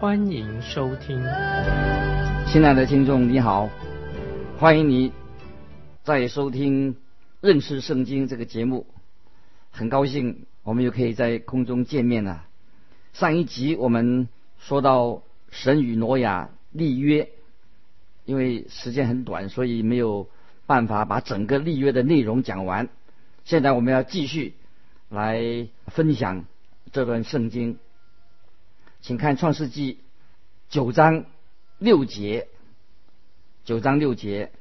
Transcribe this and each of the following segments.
欢迎收听。亲爱的听众，你好，欢迎你再收听认识圣经这个节目，很高兴我们又可以在空中见面了。上一集我们说到神与挪亚立约，因为时间很短，所以没有。办法把整个立约的内容讲完。现在我们要继续来分享这段圣经，请看创世纪九章六节。九章六节，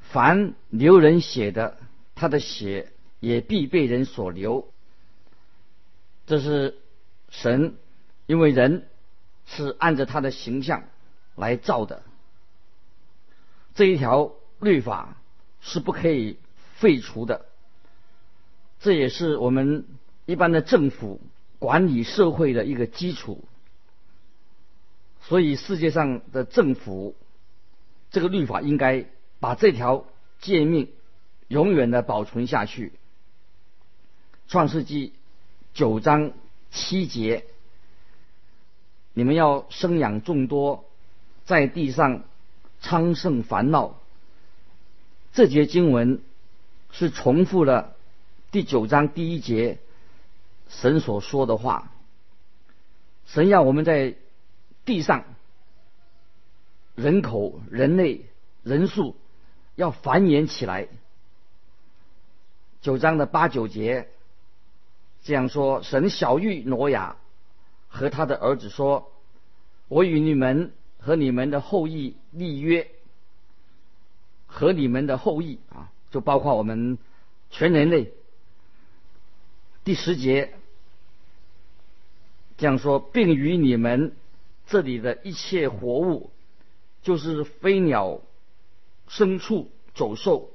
凡流人血的，他的血也必被人所流。这是神，因为人是按着他的形象来造的。这一条律法。是不可以废除的，这也是我们一般的政府管理社会的一个基础。所以世界上的政府，这个律法应该把这条诫命永远的保存下去。创世纪九章七节，你们要生养众多，在地上昌盛繁茂。这节经文是重复了第九章第一节神所说的话。神要我们在地上人口、人类人数要繁衍起来。九章的八九节这样说：神小玉挪亚和他的儿子说：“我与你们和你们的后裔立约。”和你们的后裔啊，就包括我们全人类。第十节这样说，并与你们这里的一切活物，就是飞鸟、牲畜、走兽，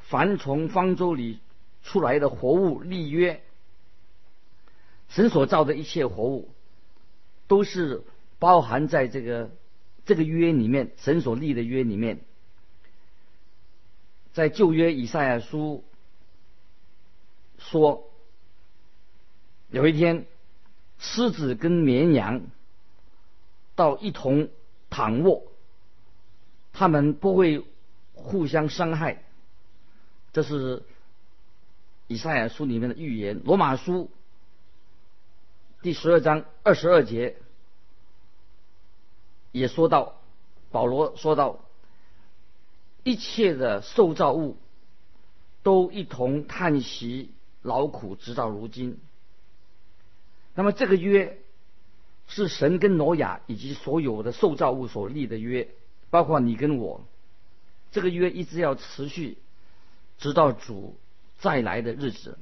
凡从方舟里出来的活物立约。神所造的一切活物，都是包含在这个这个约里面，神所立的约里面。在旧约以赛亚书说，有一天，狮子跟绵羊到一同躺卧，他们不会互相伤害。这是以赛亚书里面的预言。罗马书第十二章二十二节也说到，保罗说到。一切的受造物都一同叹息劳苦，直到如今。那么这个约是神跟挪亚以及所有的受造物所立的约，包括你跟我。这个约一直要持续，直到主再来的日子。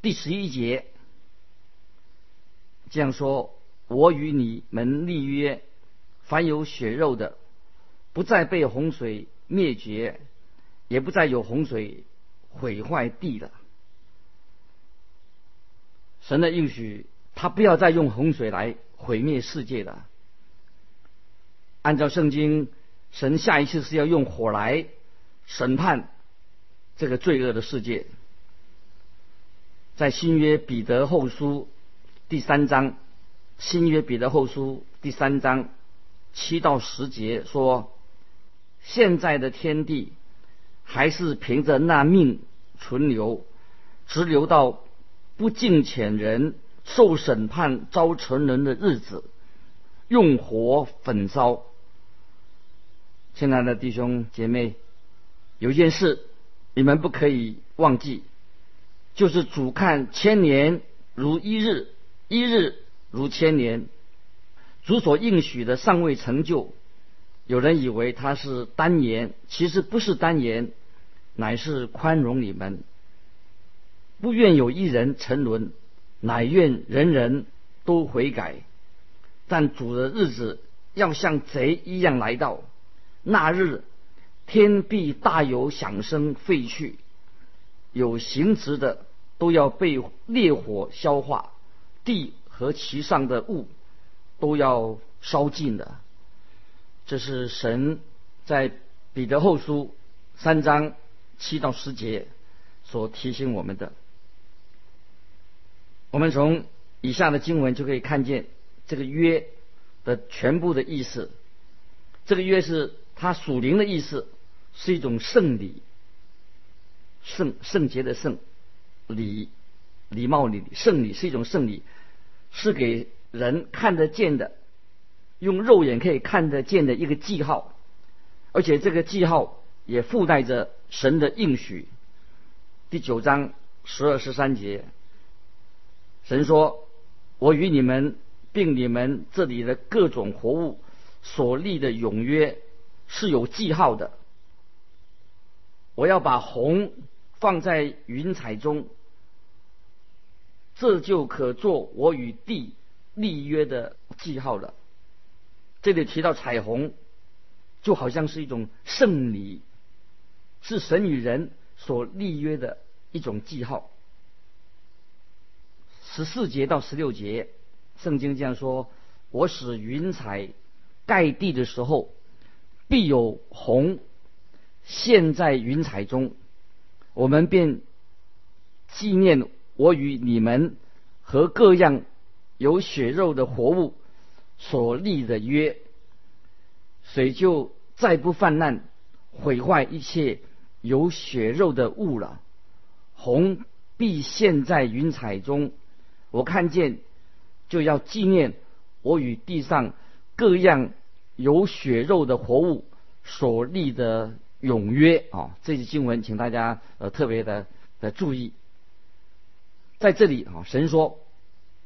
第十一节这样说：“我与你们立约，凡有血肉的。”不再被洪水灭绝，也不再有洪水毁坏地了。神的应许，他不要再用洪水来毁灭世界了。按照圣经，神下一次是要用火来审判这个罪恶的世界。在新约彼得后书第三章，新约彼得后书第三章七到十节说。现在的天地还是凭着那命存留，直留到不敬虔人受审判遭沉沦的日子，用火焚烧。亲爱的弟兄姐妹，有件事你们不可以忘记，就是主看千年如一日，一日如千年。主所应许的尚未成就。有人以为他是单言，其实不是单言，乃是宽容你们，不愿有一人沉沦，乃愿人人都悔改。但主的日子要像贼一样来到。那日，天地大有响声废去，有形质的都要被烈火消化，地和其上的物都要烧尽的。这是神在彼得后书三章七到十节所提醒我们的。我们从以下的经文就可以看见这个约的全部的意思。这个约是它属灵的意思，是一种圣礼，圣圣洁的圣礼，礼貌礼圣礼是一种圣礼，是给人看得见的，用肉眼可以看得见的一个记号，而且这个记号也附带着神的应许。第九章十二十三节，神说：“我与你们并你们这里的各种活物。”所立的永约是有记号的。我要把红放在云彩中，这就可做我与地立约的记号了。这里提到彩虹，就好像是一种圣礼，是神与人所立约的一种记号。十四节到十六节，圣经这样说：“我使云彩。”盖地的时候，必有虹现，在云彩中，我们便纪念我与你们和各样有血肉的活物所立的约，水就再不泛滥，毁坏一切有血肉的物了。红必现，在云彩中，我看见就要纪念我与地上。各样有血肉的活物所立的永约啊，这些经文，请大家呃特别的的注意。在这里啊，神说：“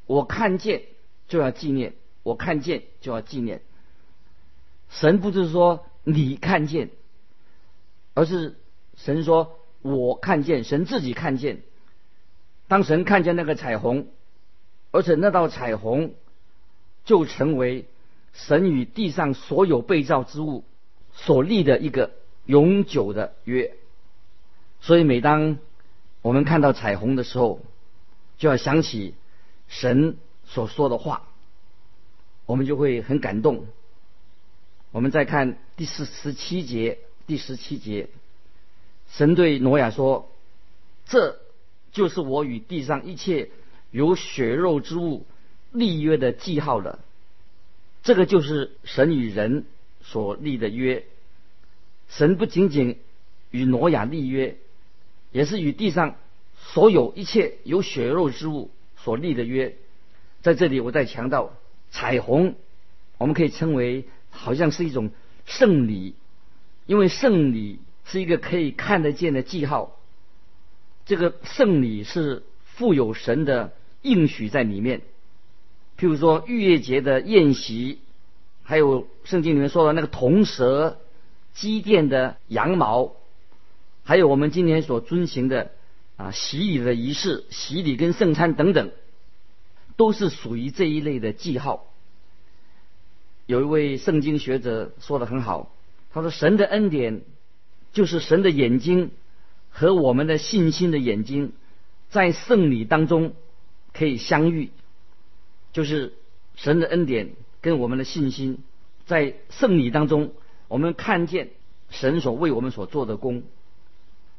我看见就要纪念，我看见就要纪念。”神不是说你看见，而是神说：“我看见。”神自己看见。当神看见那个彩虹，而且那道彩虹就成为。神与地上所有被造之物所立的一个永久的约，所以每当我们看到彩虹的时候，就要想起神所说的话，我们就会很感动。我们再看第四十七节，第十七节，神对挪亚说：“这就是我与地上一切有血肉之物立约的记号了。”这个就是神与人所立的约。神不仅仅与挪亚立约，也是与地上所有一切有血肉之物所立的约。在这里，我再强调，彩虹我们可以称为好像是一种圣礼，因为圣礼是一个可以看得见的记号。这个圣礼是富有神的应许在里面。譬如说逾越节的宴席，还有圣经里面说的那个铜蛇、祭奠的羊毛，还有我们今天所遵行的啊洗礼的仪式、洗礼跟圣餐等等，都是属于这一类的记号。有一位圣经学者说的很好，他说：“神的恩典就是神的眼睛和我们的信心的眼睛，在圣礼当中可以相遇。”就是神的恩典跟我们的信心，在圣礼当中，我们看见神所为我们所做的功。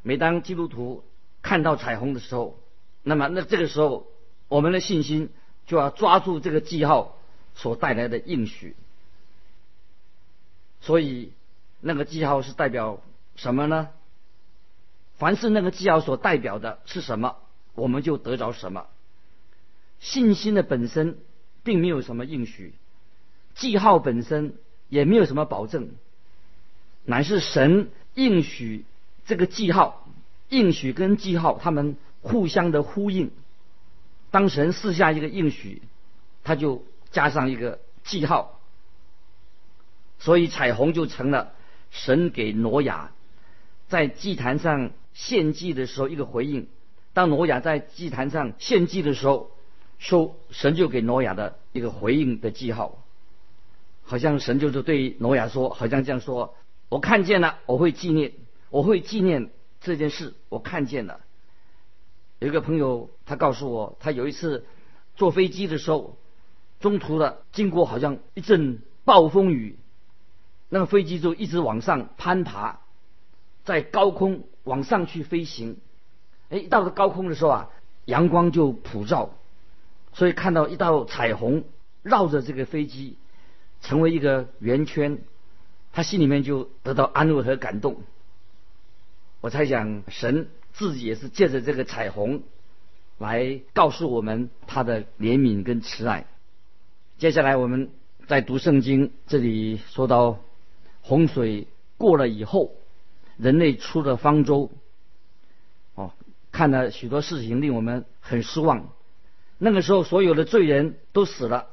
每当基督徒看到彩虹的时候，那么那这个时候，我们的信心就要抓住这个记号所带来的应许。所以，那个记号是代表什么呢？凡是那个记号所代表的是什么，我们就得着什么。信心的本身。并没有什么应许，记号本身也没有什么保证，乃是神应许这个记号，应许跟记号他们互相的呼应。当神赐下一个应许，他就加上一个记号，所以彩虹就成了神给挪亚在祭坛上献祭的时候一个回应。当挪亚在祭坛上献祭的时候。说神就给挪亚的一个回应的记号。好像神就是对挪亚说，好像这样说：“我看见了，我会纪念，我会纪念这件事，我看见了。”有一个朋友他告诉我，他有一次坐飞机的时候，中途的经过好像一阵暴风雨，那个飞机就一直往上攀爬，在高空往上去飞行。哎，到了高空的时候啊，阳光就普照，所以看到一道彩虹绕着这个飞机，成为一个圆圈，他心里面就得到安慰和感动。我猜想，神自己也是借着这个彩虹，来告诉我们他的怜悯跟慈爱。接下来我们在读圣经，这里说到洪水过了以后，人类出了方舟。哦看了许多事情，令我们很失望。那个时候，所有的罪人都死了，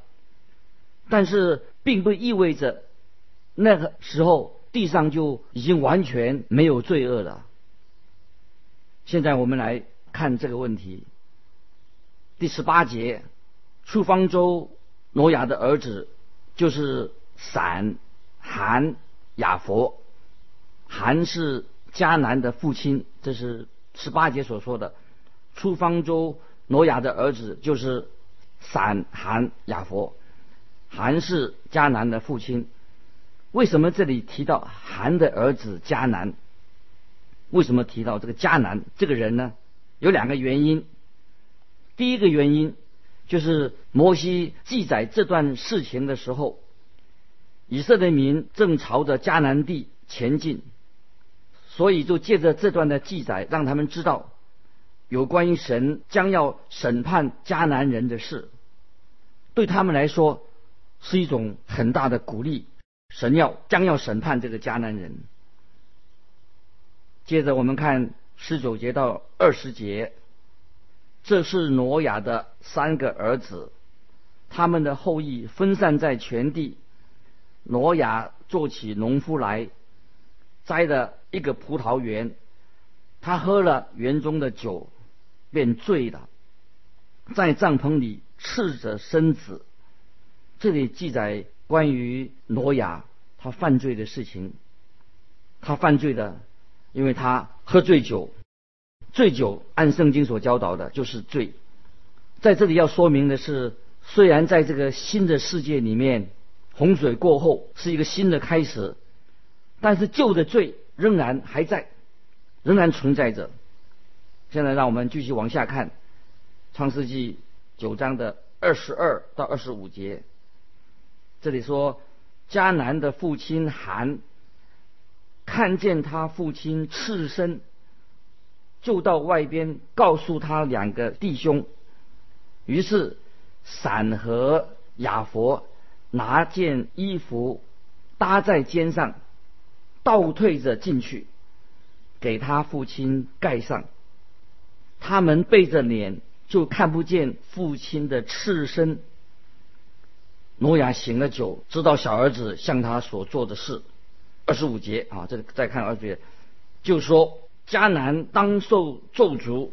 但是并不意味着那个时候地上就已经完全没有罪恶了。现在我们来看这个问题。第十八节，出方舟，挪亚的儿子就是闪、含、雅佛。含是迦南的父亲，这是。十八节所说的出方舟，挪亚的儿子就是闪、含、雅佛。含是迦南的父亲。为什么这里提到含的儿子迦南？为什么提到这个迦南这个人呢？有两个原因。第一个原因就是摩西记载这段事情的时候，以色列民正朝着迦南地前进。所以就借着这段的记载，让他们知道有关于神将要审判迦南人的事，对他们来说是一种很大的鼓励。神要将要审判这个迦南人。接着我们看十九节到二十节，这是挪亚的三个儿子，他们的后裔分散在全地。挪亚做起农夫来。摘的一个葡萄园，他喝了园中的酒，便醉了，在帐篷里赤着身子。这里记载关于挪亚他犯罪的事情。他犯罪的，因为他喝醉酒，醉酒按圣经所教导的就是罪。在这里要说明的是，虽然在这个新的世界里面，洪水过后是一个新的开始。但是旧的罪仍然还在，仍然存在着。现在让我们继续往下看，《创世纪》九章的二十二到二十五节。这里说，迦南的父亲韩看见他父亲赤身，就到外边告诉他两个弟兄。于是闪和雅佛拿件衣服搭在肩上。倒退着进去，给他父亲盖上。他们背着脸，就看不见父亲的赤身。挪亚醒了酒，知道小儿子向他所做的事。二十五节啊，这里再看二十节，就说迦南当受咒诅，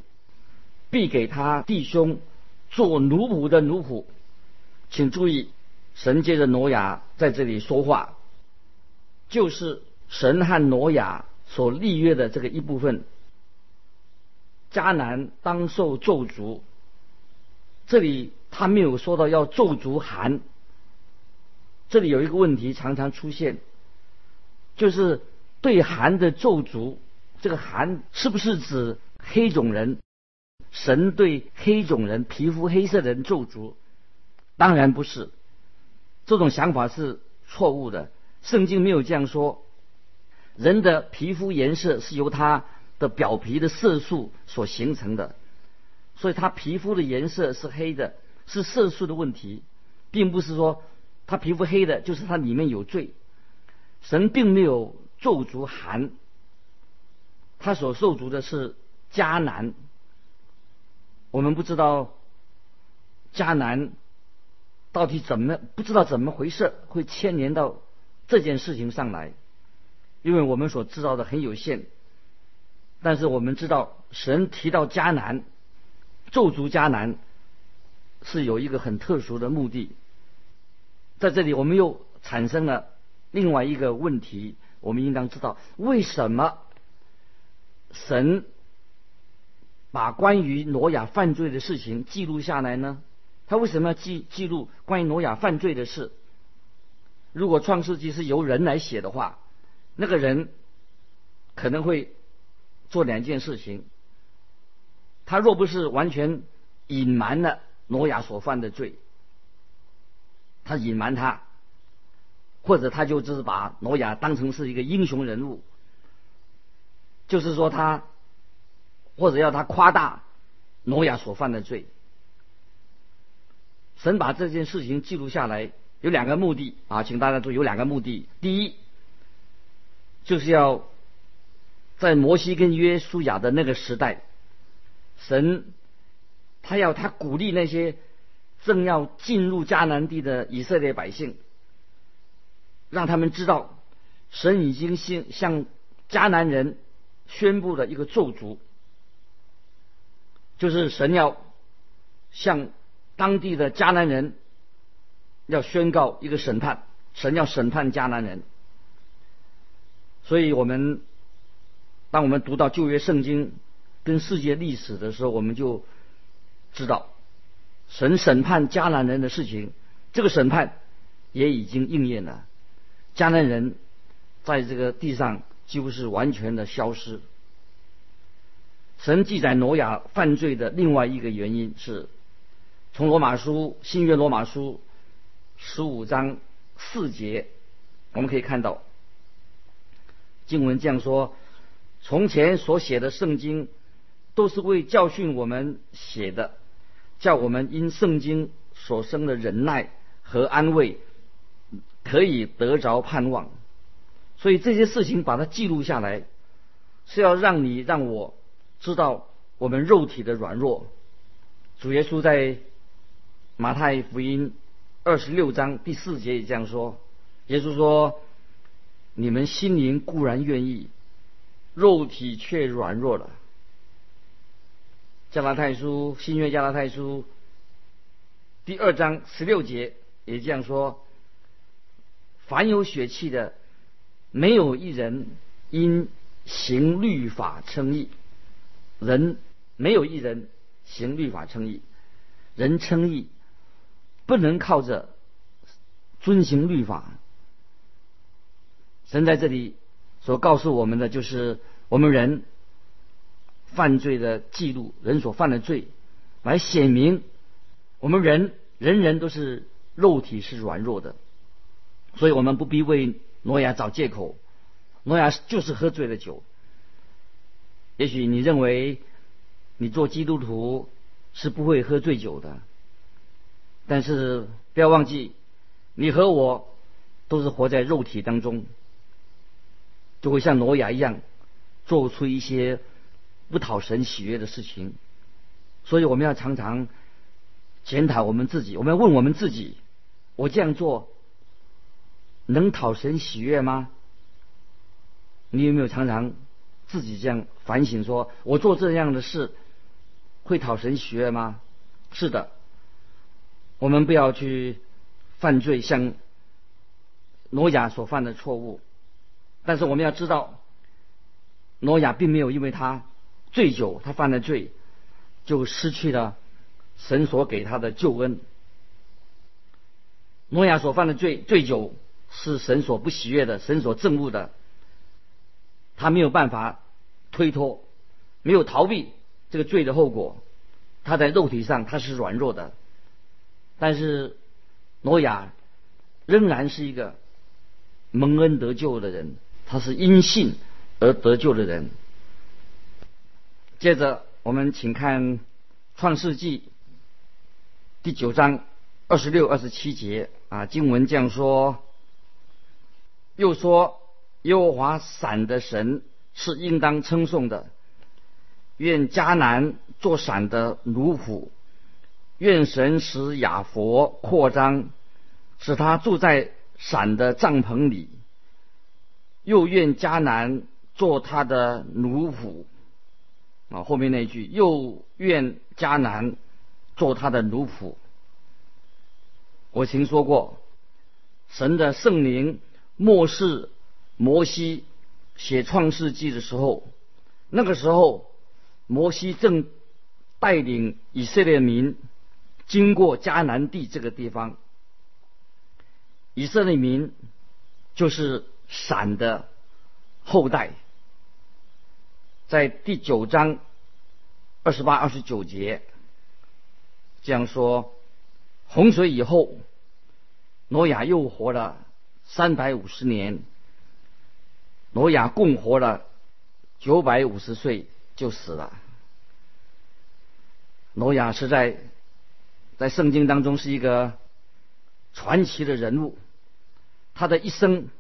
必给他弟兄做奴仆的奴仆。请注意，神借着挪亚在这里说话，就是。神和挪亚所立约的这个一部分，迦南当受咒诅。这里他没有说到要咒诅寒。这里有一个问题常常出现，就是对寒的咒诅，这个寒是不是指黑种人？神对黑种人、皮肤黑色的人咒诅？当然不是，这种想法是错误的。圣经没有这样说。人的皮肤颜色是由他的表皮的色素所形成的，所以他皮肤的颜色是黑的，是色素的问题，并不是说他皮肤黑的就是他里面有罪。神并没有咒诅寒，他所受足的是迦南。我们不知道迦南到底怎么不知道怎么回事，会牵连到这件事情上来。因为我们所知道的很有限，但是我们知道神提到迦南，咒诅迦南是有一个很特殊的目的。在这里，我们又产生了另外一个问题，我们应当知道为什么神把关于挪亚犯罪的事情记录下来呢？他为什么要记记录关于挪亚犯罪的事？如果创世纪是由人来写的话，那个人可能会做两件事情。他若不是完全隐瞒了挪亚所犯的罪，他隐瞒他，或者他就只是把挪亚当成是一个英雄人物，就是说他或者要他夸大挪亚所犯的罪。神把这件事情记录下来。有两个目的啊，请大家注意，有两个目的。第一，就是要在摩西跟约书亚的那个时代，神他要他鼓励那些正要进入迦南地的以色列百姓，让他们知道神已经向向迦南人宣布了一个咒诅，就是神要向当地的迦南人。要宣告一个审判，神要审判迦南人。所以，我们当我们读到旧约圣经跟世界历史的时候，我们就知道神审判迦南人的事情。这个审判也已经应验了，迦南人在这个地上几乎是完全的消失。神记载挪亚犯罪的另外一个原因是，从罗马书新约罗马书。十五章四节，我们可以看到经文这样说：从前所写的圣经，都是为教训我们写的，叫我们因圣经所生的忍耐和安慰，可以得着盼望。所以这些事情把它记录下来，是要让你让我知道我们肉体的软弱。主耶稣在马太福音。二十六章第四节也这样说，耶稣说：“你们心灵固然愿意，肉体却软弱了。”加拉太书新约加拉太书第二章十六节也这样说：“凡有血气的，没有一人因行律法称义。人没有一人行律法称义，人称义。”不能靠着遵行律法。神在这里所告诉我们的，就是我们人犯罪的记录，人所犯的罪，来显明我们人人人都是肉体是软弱的，所以我们不必为挪亚找借口。挪亚就是喝醉了酒。也许你认为你做基督徒是不会喝醉酒的。但是不要忘记，你和我都是活在肉体当中，就会像挪亚一样，做出一些不讨神喜悦的事情。所以我们要常常检讨我们自己，我们要问我们自己：我这样做能讨神喜悦吗？你有没有常常自己这样反省，说我做这样的事会讨神喜悦吗？是的。我们不要去犯罪，像挪亚所犯的错误。但是我们要知道，挪亚并没有因为他醉酒，他犯了罪，就失去了神所给他的救恩。挪亚所犯的罪，醉酒是神所不喜悦的，神所憎恶的。他没有办法推脱，没有逃避这个罪的后果。他在肉体上他是软弱的。但是，挪亚仍然是一个蒙恩得救的人，他是因信而得救的人。接着，我们请看创世纪第九章二十六、二十七节啊，经文这样说：又说，耶和华闪的神是应当称颂的，愿迦南做闪的奴仆。愿神使亚佛扩张，使他住在闪的帐篷里；又愿迦南做他的奴仆。啊，后面那句又愿迦南做他的奴仆。我曾说过，神的圣灵漠视摩西写创世纪的时候，那个时候摩西正带领以色列民经过迦南地这个地方，以色列民就是闪的后代，在第九章二十八、二十九节这样说：洪水以后。挪亚又活了三百五十年，挪亚共活了九百五十岁就死了。挪亚是在在圣经当中是一个传奇的人物，他的一生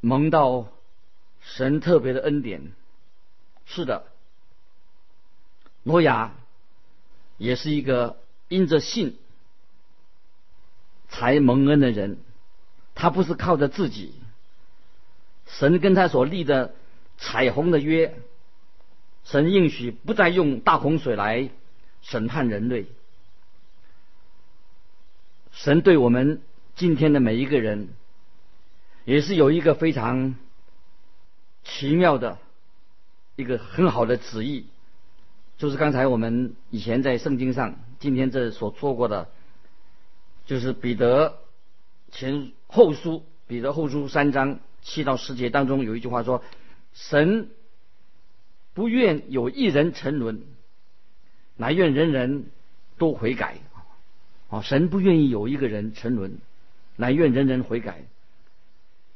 蒙到神特别的恩典。是的，挪亚也是一个因着信。才蒙恩的人，他不是靠着自己。神跟他所立的彩虹的约，神应许不再用大洪水来审判人类。神对我们今天的每一个人，也是有一个非常奇妙的一个很好的旨意，就是刚才我们以前在圣经上，今天这所做过的。就是彼得前后书，彼得后书三章七到十节当中有一句话说：“神不愿有一人沉沦，乃愿人人都悔改。”啊，神不愿意有一个人沉沦，乃愿人人悔改。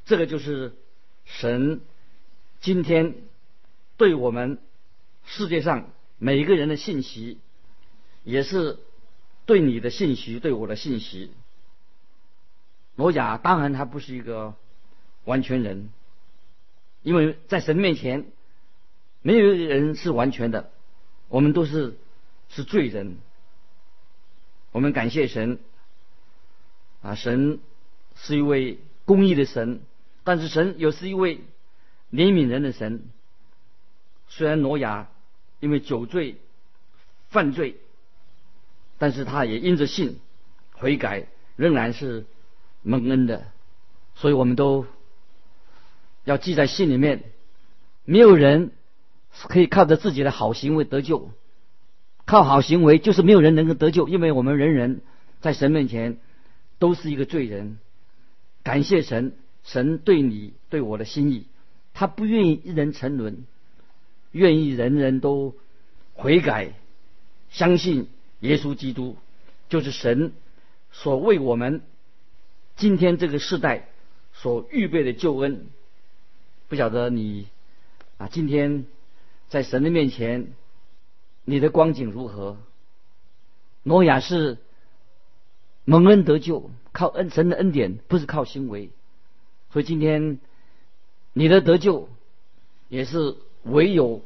这个就是神今天对我们世界上每一个人的信息，也是。对你的信息，对我的信息，罗甲当然他不是一个完全人，因为在神面前，没有人是完全的，我们都是是罪人。我们感谢神，啊，神是一位公义的神，但是神又是一位怜悯人的神。虽然挪亚因为酒醉犯罪。但是他也因着信悔改，仍然是蒙恩的，所以我们都要记在心里面。没有人可以靠着自己的好行为得救，靠好行为就是没有人能够得救，因为我们人人在神面前都是一个罪人。感谢神，神对你对我的心意，他不愿意一人沉沦，愿意人人都悔改，相信。耶稣基督就是神所为我们今天这个时代所预备的救恩。不晓得你啊，今天在神的面前，你的光景如何？挪亚是蒙恩得救，靠恩神的恩典，不是靠行为。所以今天你的得救也是唯有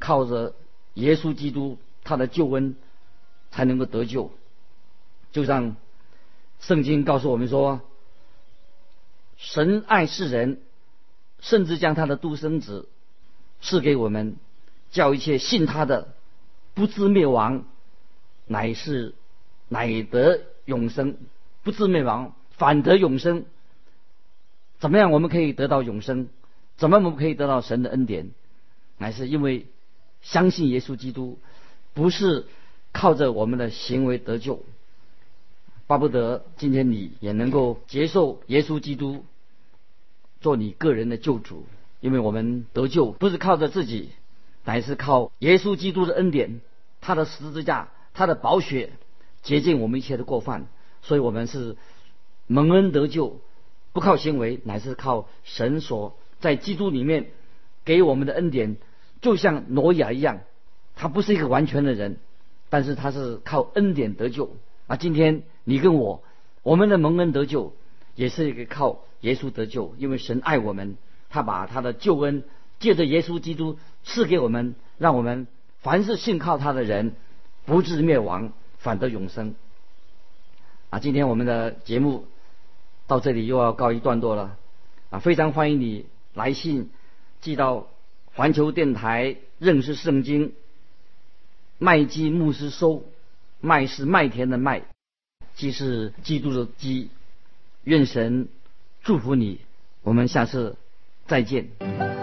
靠着耶稣基督他的救恩。才能够得救，就像圣经告诉我们说，神爱世人，甚至将他的独生子赐给我们，叫一切信他的不至灭亡，乃是乃得永生，不至灭亡，反得永生。怎么样，我们可以得到永生？怎么我们可以得到神的恩典？乃是因为相信耶稣基督，不是。靠着我们的行为得救，巴不得今天你也能够接受耶稣基督做你个人的救主，因为我们得救不是靠着自己，乃是靠耶稣基督的恩典，他的十字架，他的宝血洁净我们一切的过犯，所以我们是蒙恩得救，不靠行为，乃是靠神所在基督里面给我们的恩典，就像挪亚一样，他不是一个完全的人。但是他是靠恩典得救啊！今天你跟我，我们的蒙恩得救，也是一个靠耶稣得救，因为神爱我们，他把他的救恩借着耶稣基督赐给我们，让我们凡是信靠他的人，不至灭亡，反得永生。啊！今天我们的节目到这里又要告一段落了啊！非常欢迎你来信寄到环球电台认识圣经。麦基牧师收，麦是麦田的麦，基是基督的基，愿神祝福你，我们下次再见。